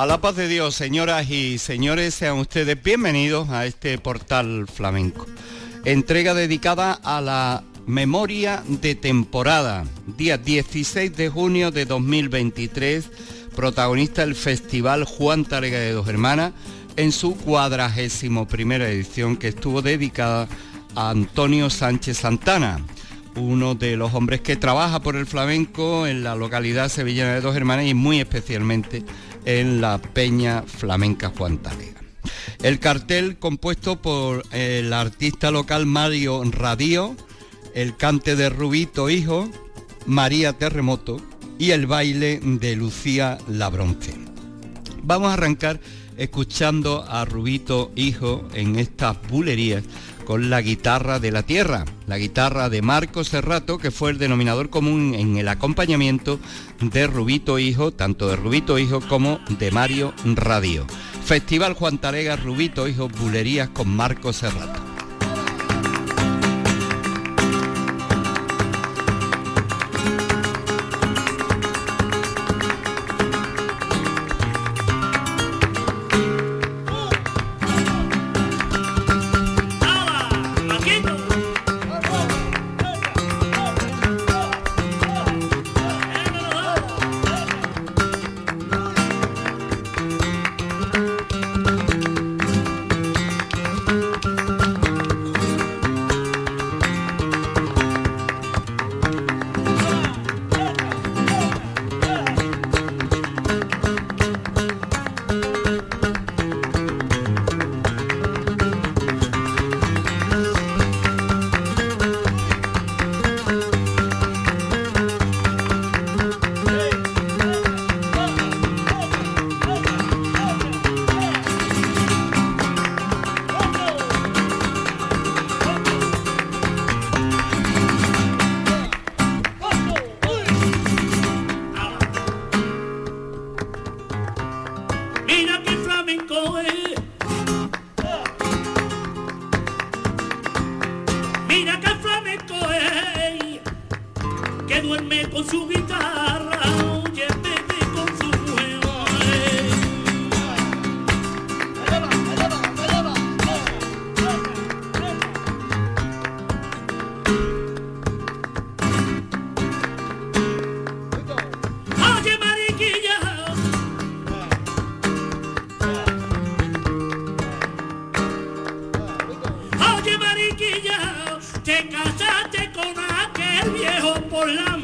A la paz de Dios, señoras y señores, sean ustedes bienvenidos a este portal flamenco. Entrega dedicada a la memoria de temporada, día 16 de junio de 2023, protagonista del Festival Juan Tarega de Dos Hermanas, en su cuadragésimo primera edición que estuvo dedicada a Antonio Sánchez Santana uno de los hombres que trabaja por el flamenco en la localidad sevillana de Dos Hermanas y muy especialmente en la Peña Flamenca Juan Talega. El cartel compuesto por el artista local Mario Radio, el cante de Rubito Hijo, María Terremoto y el baile de Lucía Labronce. Vamos a arrancar escuchando a Rubito Hijo en estas bulerías con la guitarra de la tierra, la guitarra de Marco Serrato, que fue el denominador común en el acompañamiento de Rubito Hijo, tanto de Rubito Hijo como de Mario Radio. Festival Juan Tarega, Rubito Hijo, Bulerías con Marco Serrato. mariquilla, te casaste con aquel viejo por la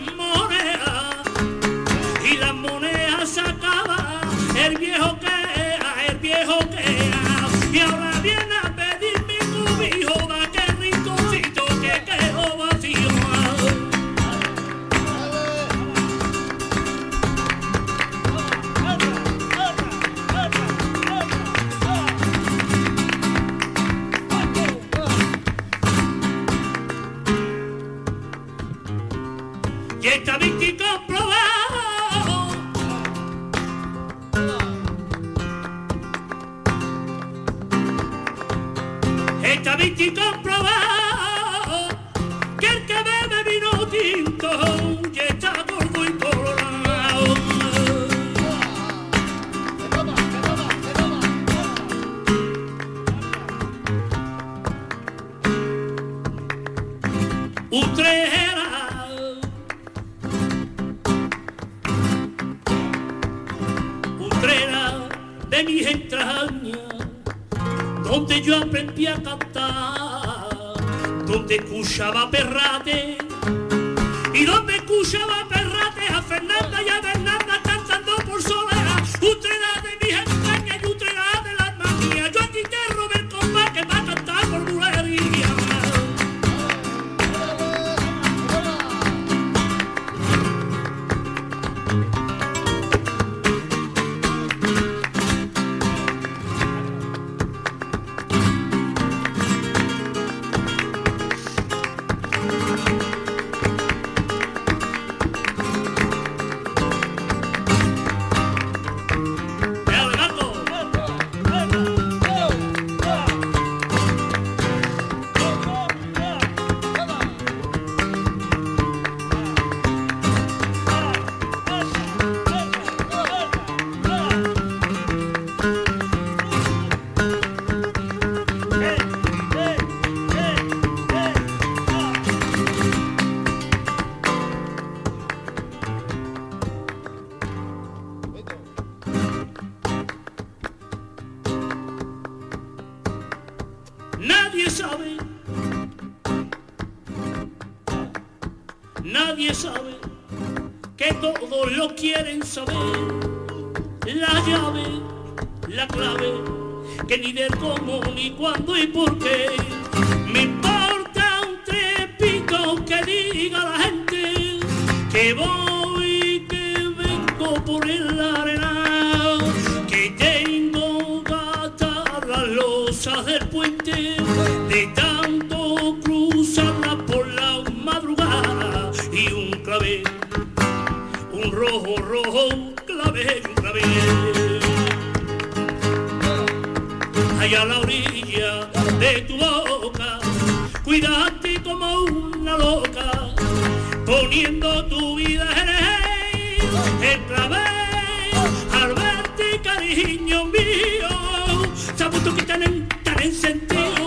para sentir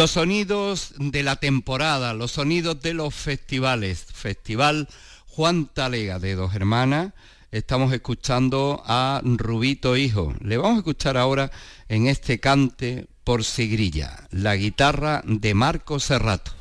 Los sonidos de la temporada, los sonidos de los festivales. Festival Juan Talega de Dos Hermanas. Estamos escuchando a Rubito Hijo. Le vamos a escuchar ahora en este cante por Sigrilla, la guitarra de Marco Serrato.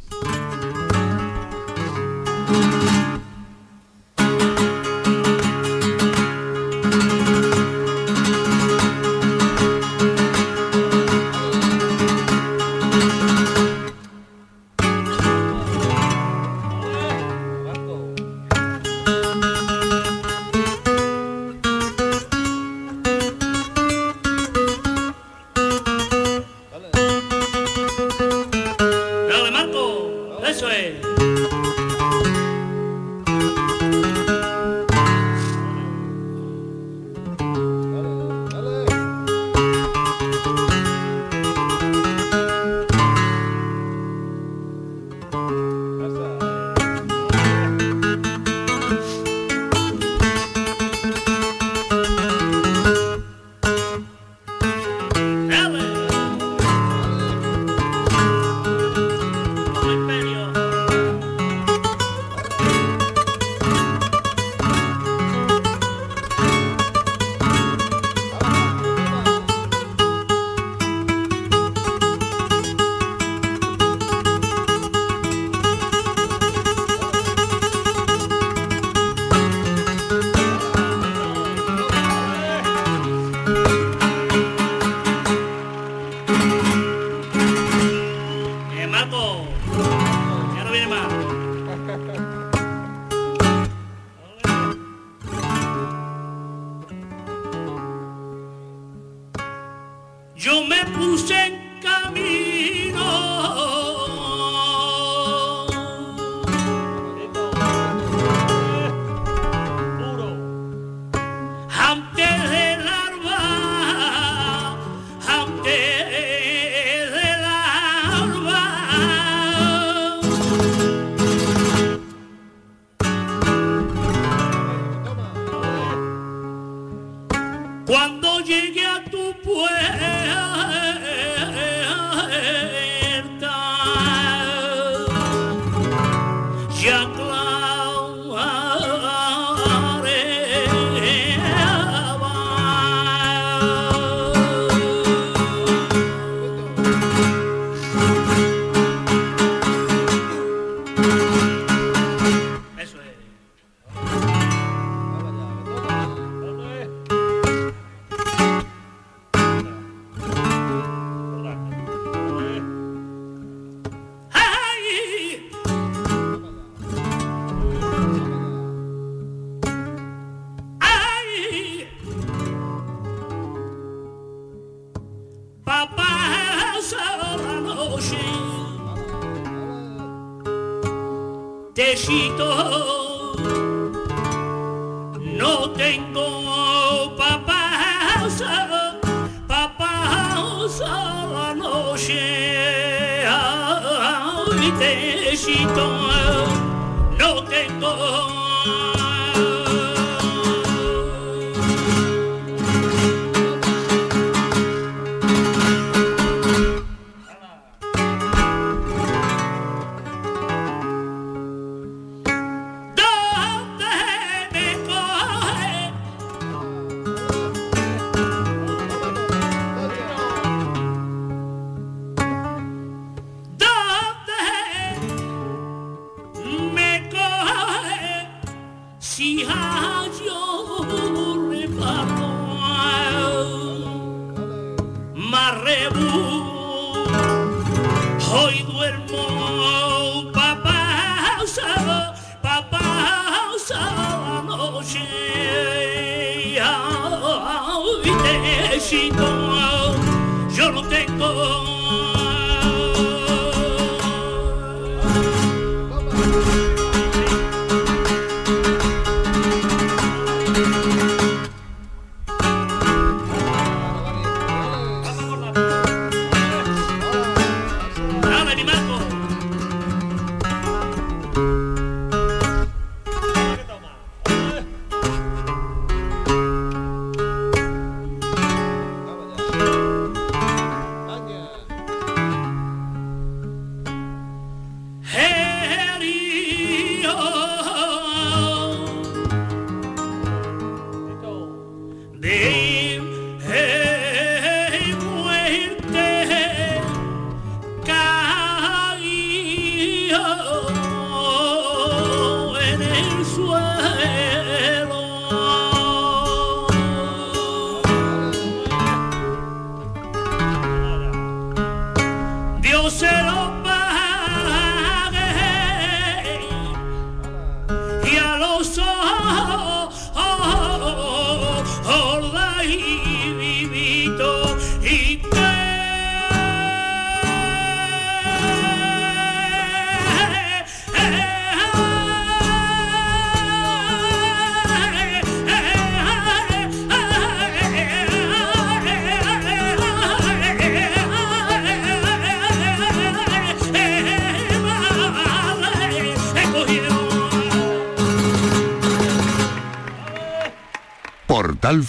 That's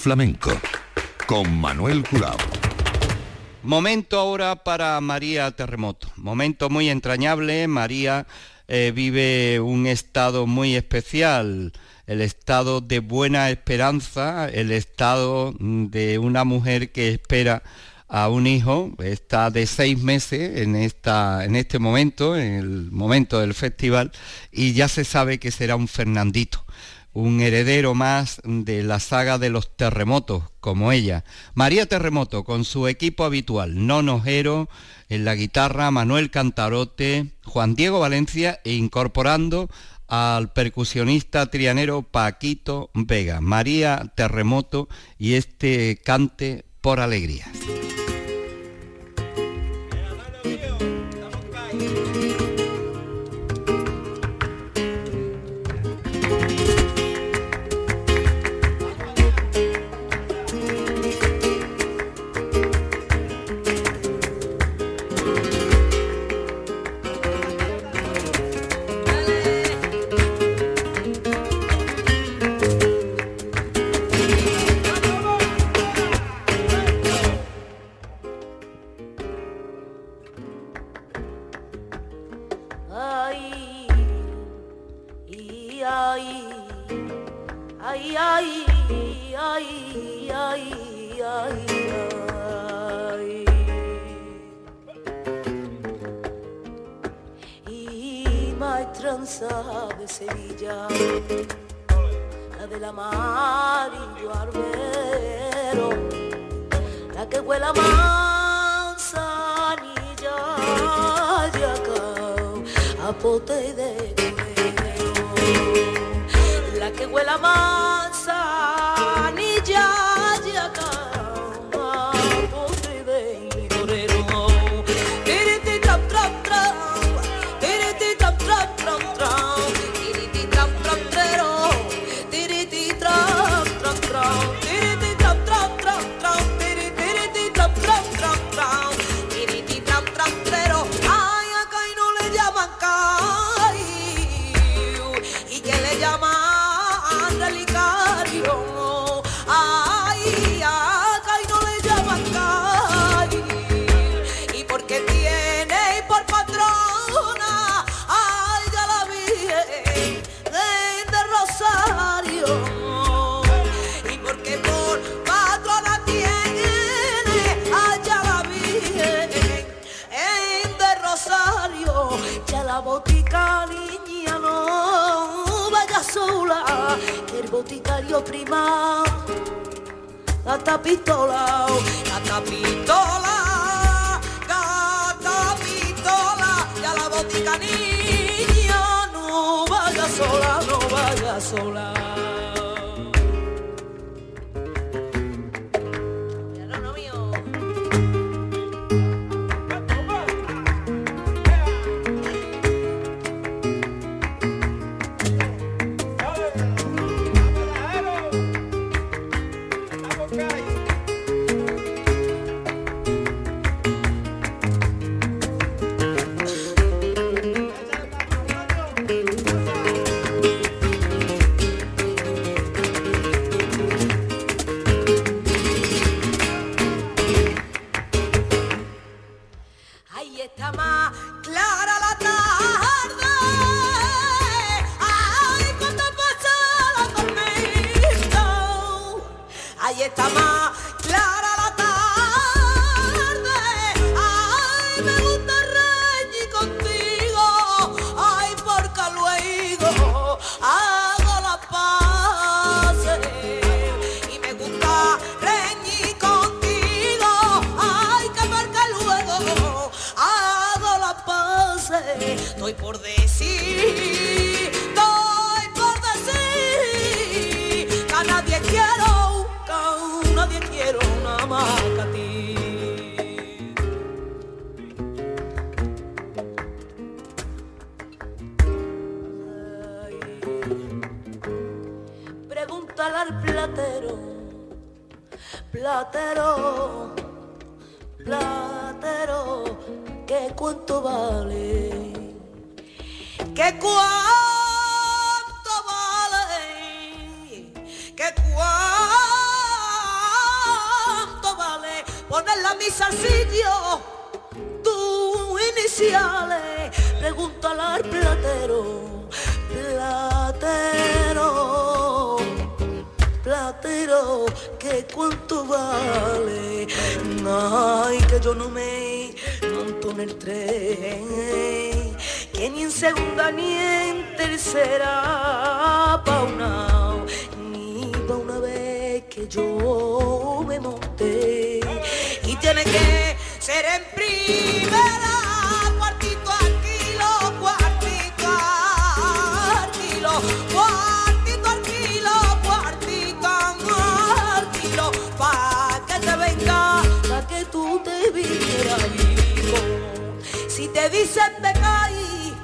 Flamenco con Manuel Curao. Momento ahora para María Terremoto. Momento muy entrañable. María eh, vive un estado muy especial, el estado de buena esperanza, el estado de una mujer que espera a un hijo, está de seis meses en, esta, en este momento, en el momento del festival, y ya se sabe que será un Fernandito un heredero más de la saga de los terremotos, como ella. María Terremoto, con su equipo habitual, Nono Jero, en la guitarra, Manuel Cantarote, Juan Diego Valencia e incorporando al percusionista trianero Paquito Vega, María Terremoto y este cante por alegrías. tranza de Sevilla, la del amarillo arbero, la que huele a manzanilla, yacao, a pote de cuero, la que huele a manzanilla. esta pistola. Ay, que yo no me monto en el tren, que ni en segunda ni en tercera pa' una, ni pa' una vez que yo me monté. Y tiene que ser en primera. dicen de caí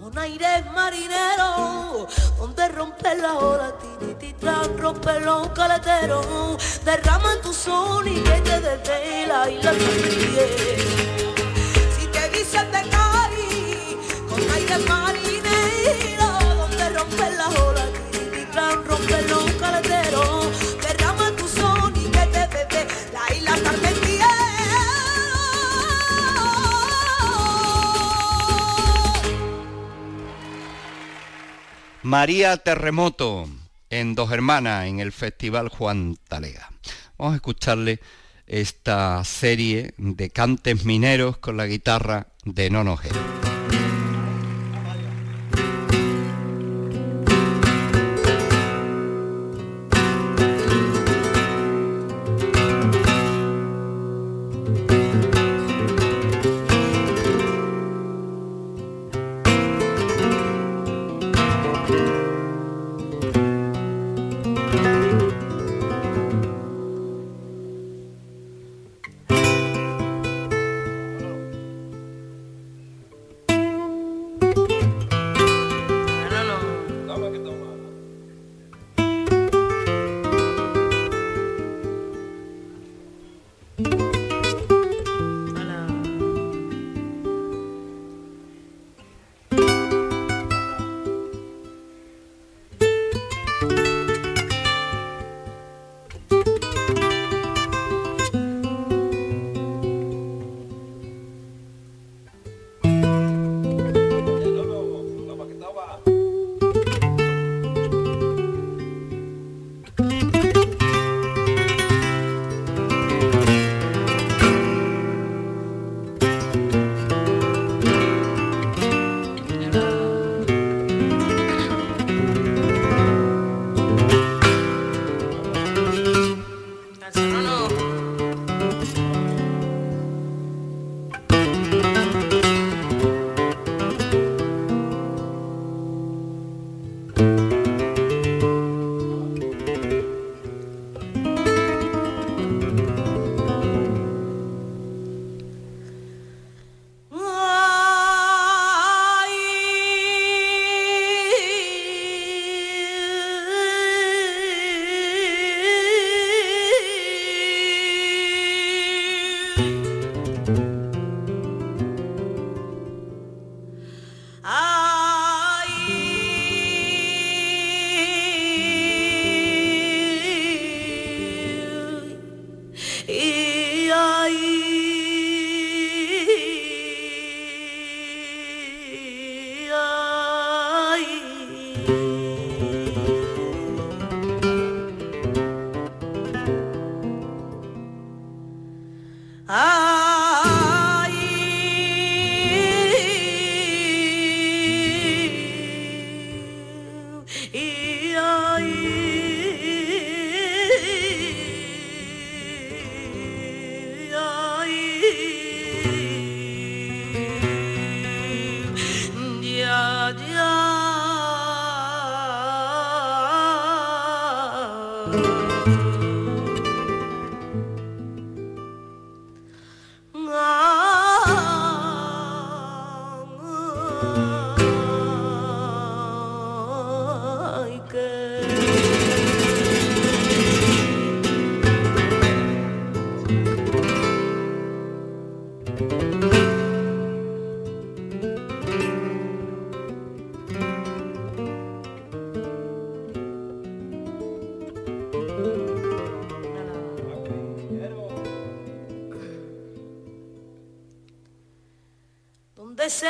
con aire marinero, donde rompe la ola, tirititran, rompe los caleteros, derrama en tu sol y que te desde la isla Si te dicen de caí con aire marinero, donde rompe la ola, tirititran, rompe los caleteros, derrama en tu sol y que te desde la isla Carmen. María Terremoto en Dos Hermanas, en el Festival Juan Talega. Vamos a escucharle esta serie de cantes mineros con la guitarra de Nono G.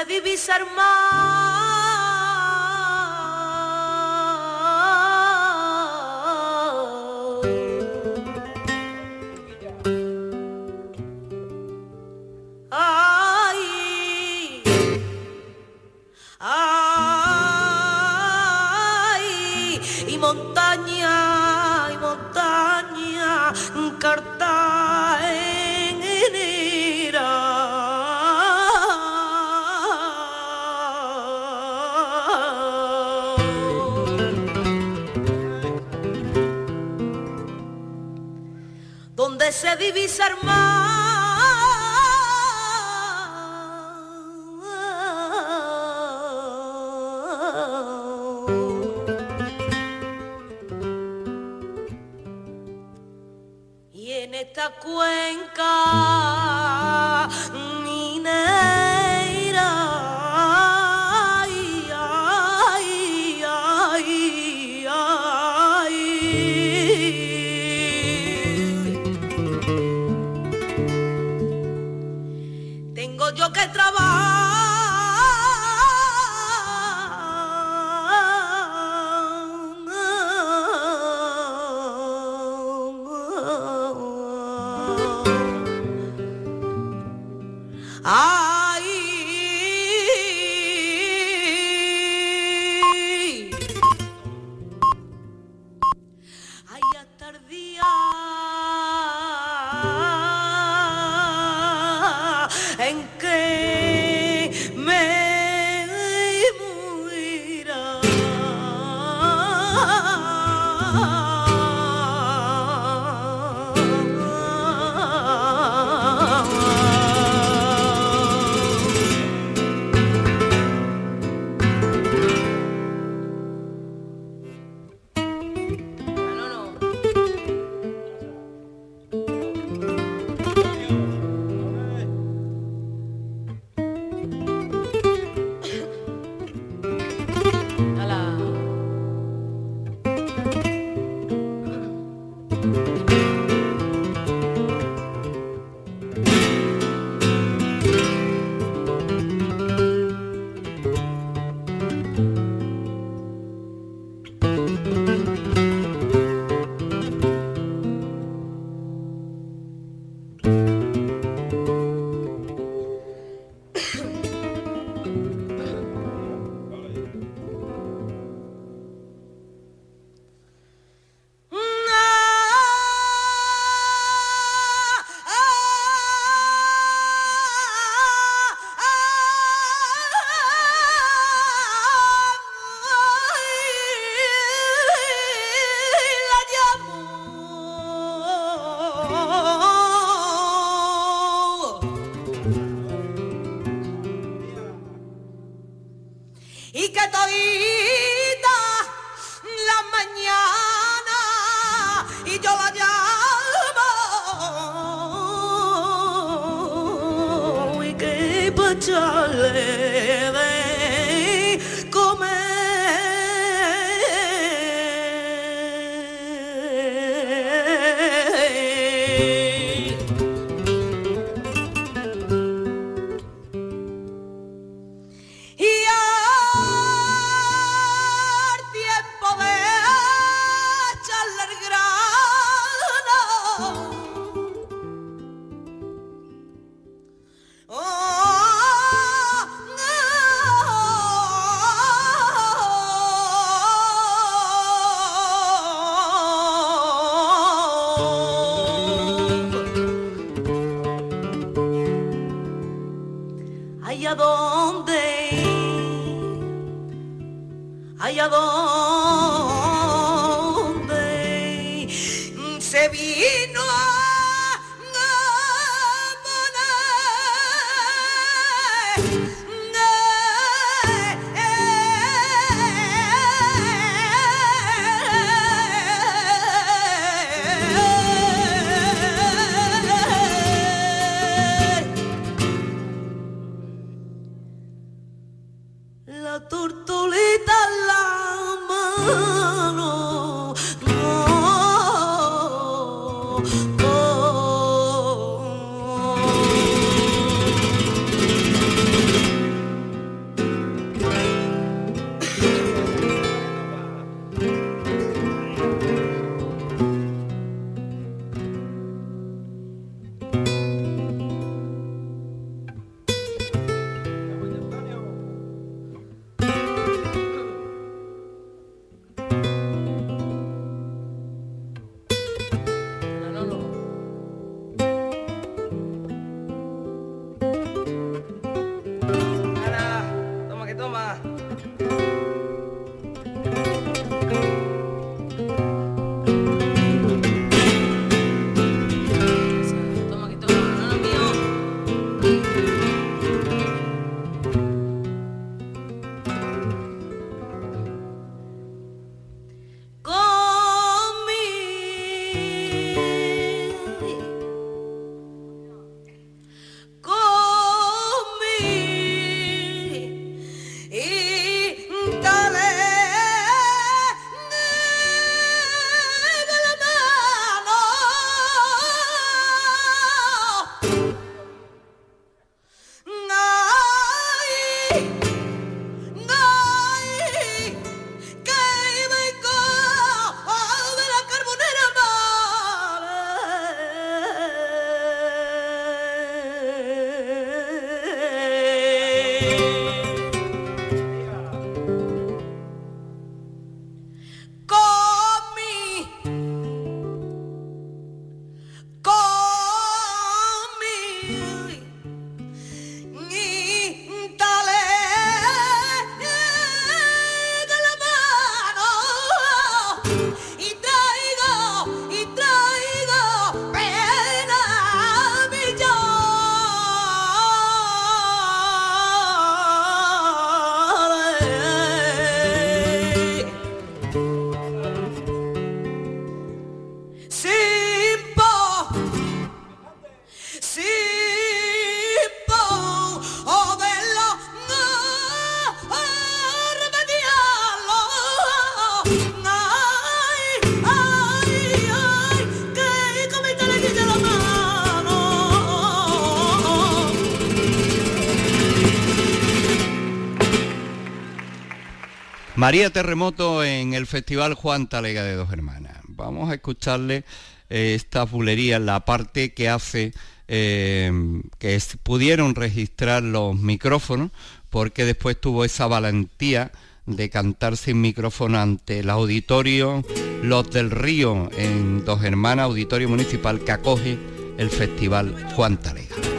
se divisa el donde se María Terremoto en el Festival Juan Talega de Dos Hermanas. Vamos a escucharle eh, esta bulería, la parte que hace eh, que pudieron registrar los micrófonos, porque después tuvo esa valentía de cantar sin micrófono ante el auditorio Los del Río en Dos Hermanas, auditorio municipal que acoge el Festival Juan Talega.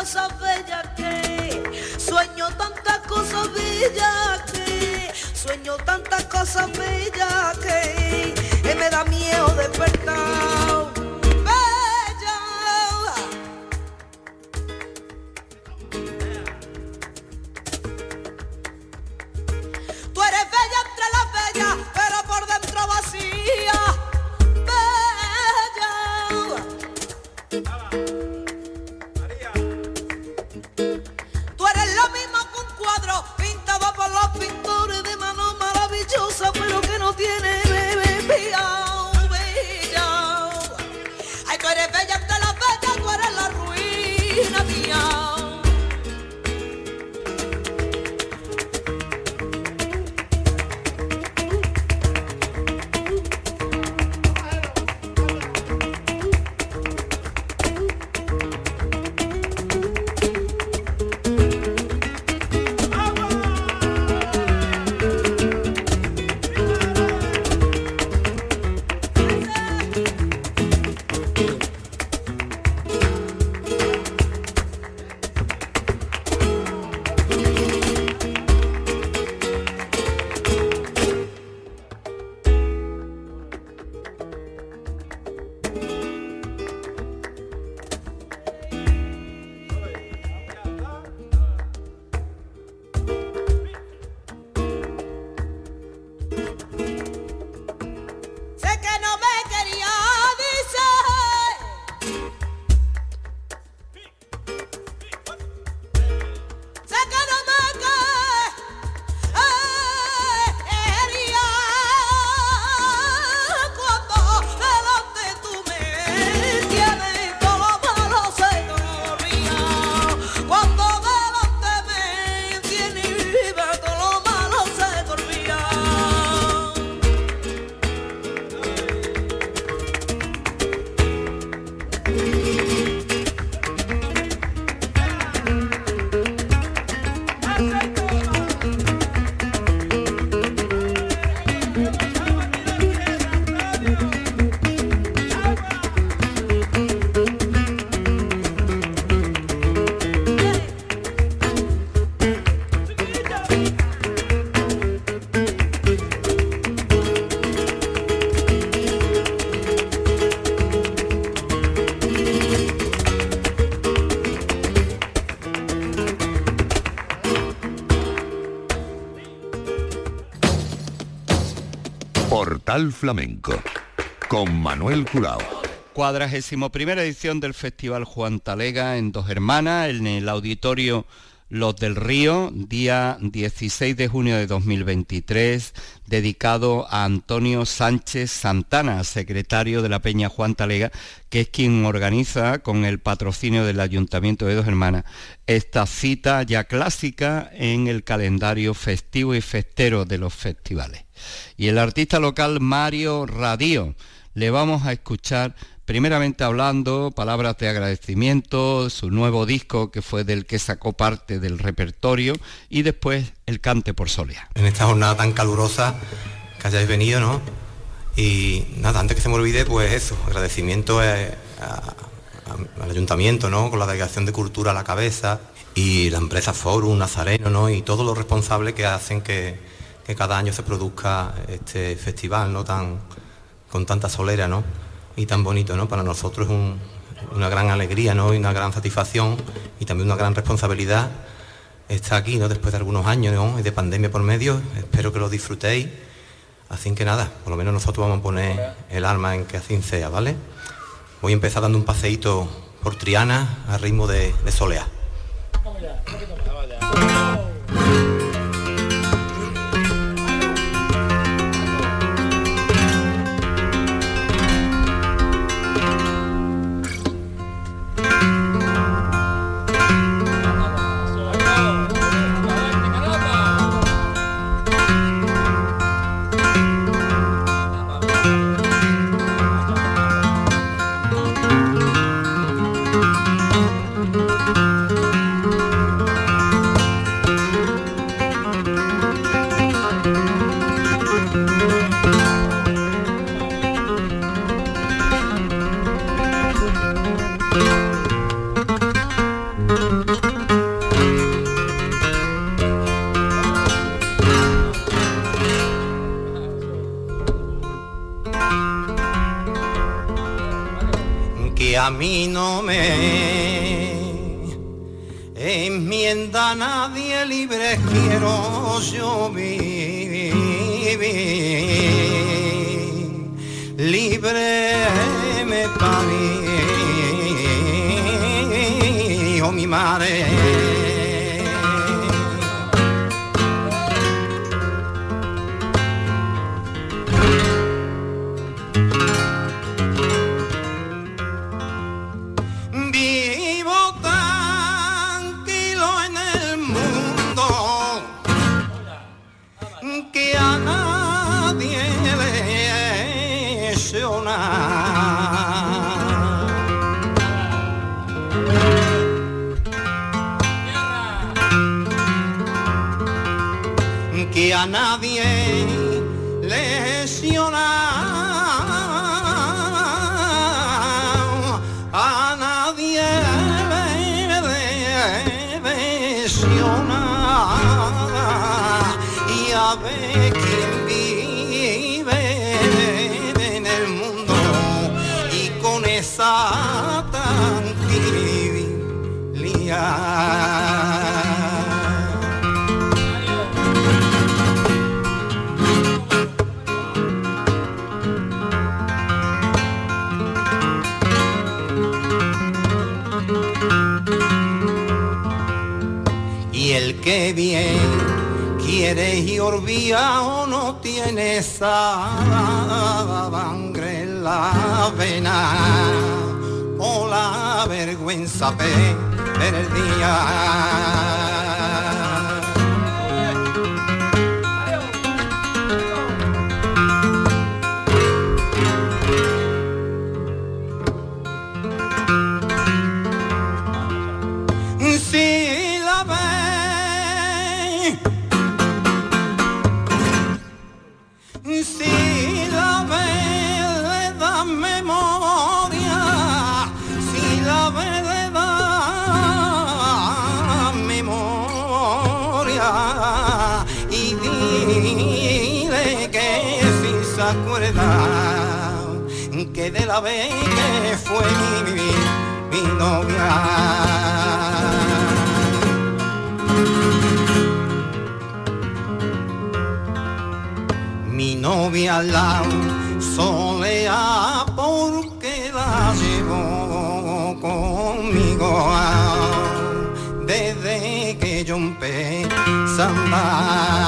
Tantas cosas bellas que, sueño tantas cosas bellas que, sueño tantas cosas bellas que, que me da miedo despertar. Flamenco con Manuel Curao. Cuadragésimo primera edición del Festival Juan Talega en Dos Hermanas, en el auditorio Los del Río, día 16 de junio de 2023, dedicado a Antonio Sánchez Santana, secretario de la Peña Juan Talega, que es quien organiza con el patrocinio del Ayuntamiento de Dos Hermanas esta cita ya clásica en el calendario festivo y festero de los festivales y el artista local Mario Radío. Le vamos a escuchar primeramente hablando palabras de agradecimiento, su nuevo disco que fue del que sacó parte del repertorio y después el cante por Solia. En esta jornada tan calurosa que hayáis venido, ¿no? Y nada, antes que se me olvide, pues eso, agradecimiento al ayuntamiento, ¿no? Con la delegación de cultura a la cabeza y la empresa Forum, Nazareno, ¿no? Y todos los responsables que hacen que, que cada año se produzca este festival ¿no? tan, con tanta solera ¿no? y tan bonito. ¿no? Para nosotros es una gran alegría ¿no? y una gran satisfacción y también una gran responsabilidad estar aquí ¿no? después de algunos años ¿no? de pandemia por medio. Espero que lo disfrutéis. Así que nada, por lo menos nosotros vamos a poner el alma en que así sea, ¿vale? Voy a empezar dando un paseíto por Triana a ritmo de, de soleá. A mí no me enmienda nadie libre quiero yo vivir. Libre me parí oh mi madre y olvida o no tienes sangre en la vena o la vergüenza perdida. Novia. Mi novia lado solea porque la llevo conmigo desde que yo empecé a andar.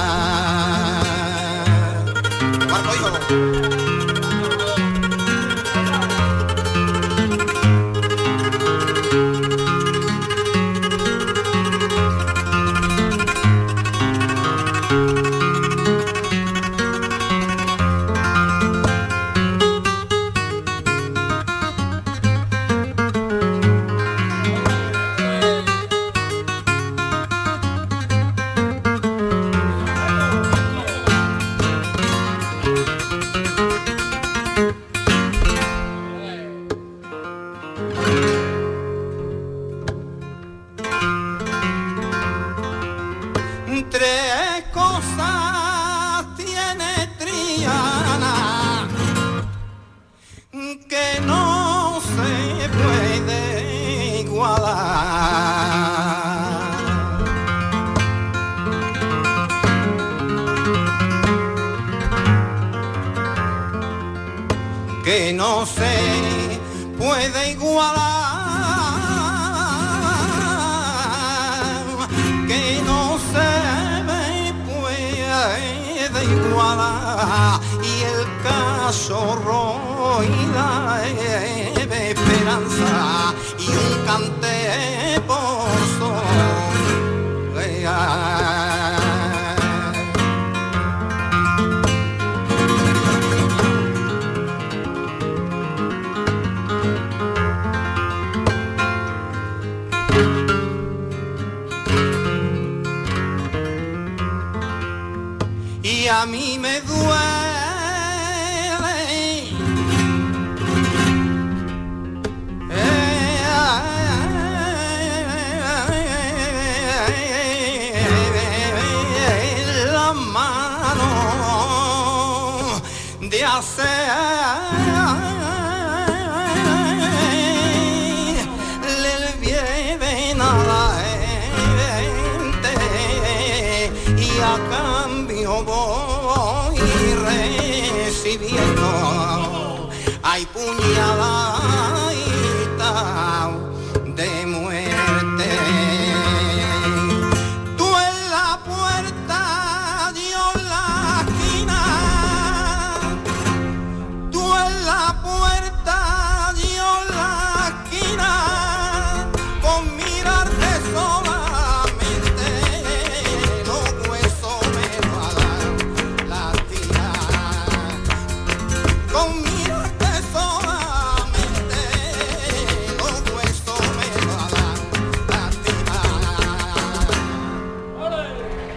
Recibiendo. Hay puñalada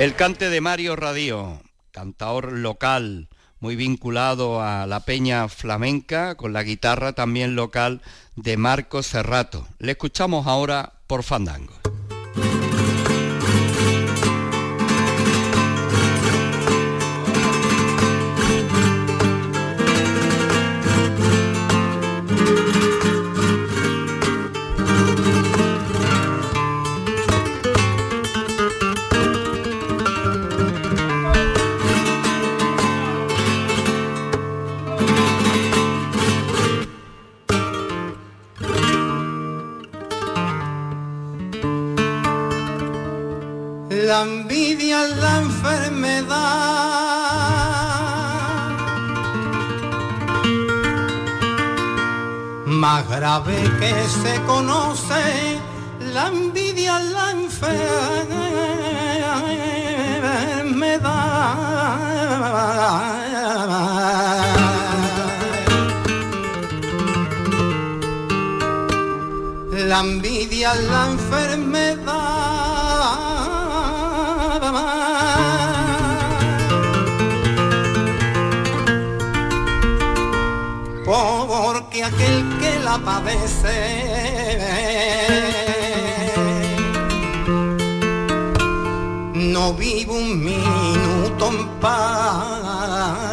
El cante de Mario Radio, cantador local, muy vinculado a la peña flamenca, con la guitarra también local de Marco Serrato. Le escuchamos ahora por Fandango. Más grave que se conoce. La envidia la enfermedad. La envidia la enfermedad. Porque aquel que la padece no vive un minuto en paz.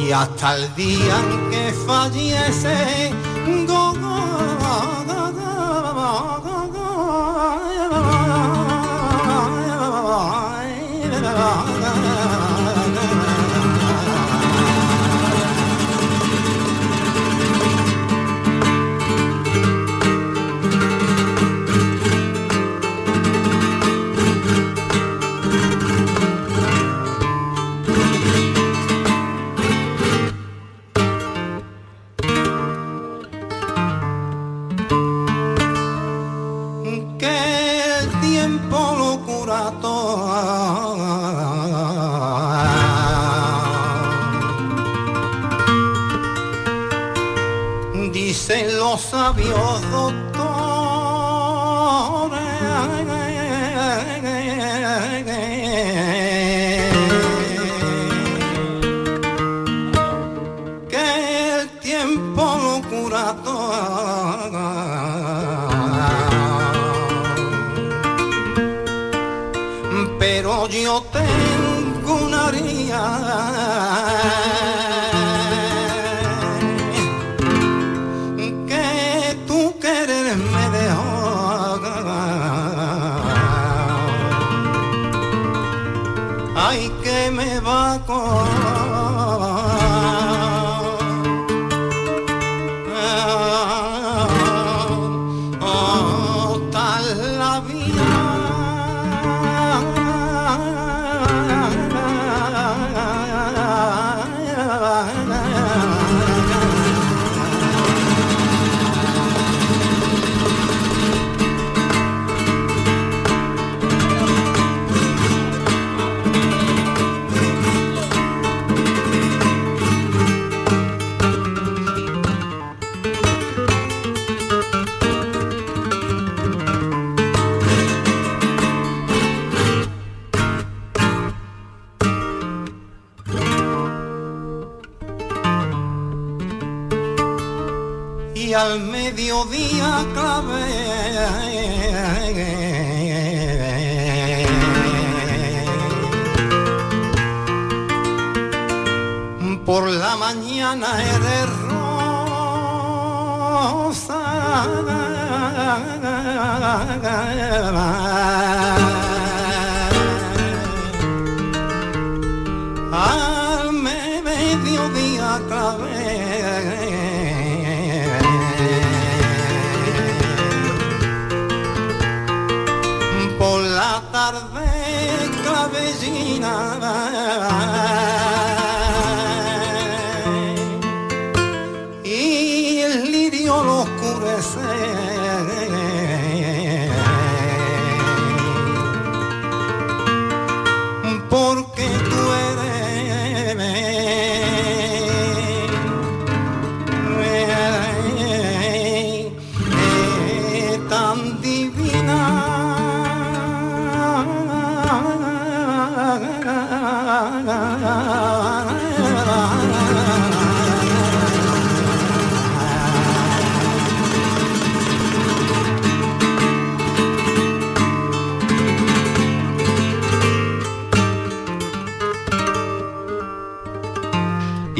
Y hasta el día en que fallece, yo tengo una haría clave. Por la mañana eres rosa mar de.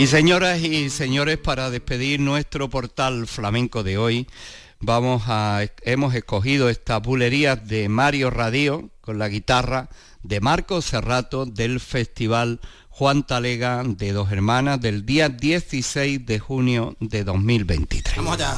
Y señoras y señores, para despedir nuestro portal flamenco de hoy, vamos a hemos escogido esta bulería de Mario Radio con la guitarra de Marco Serrato del Festival Juan Talega de Dos Hermanas del día 16 de junio de 2023. Vamos allá.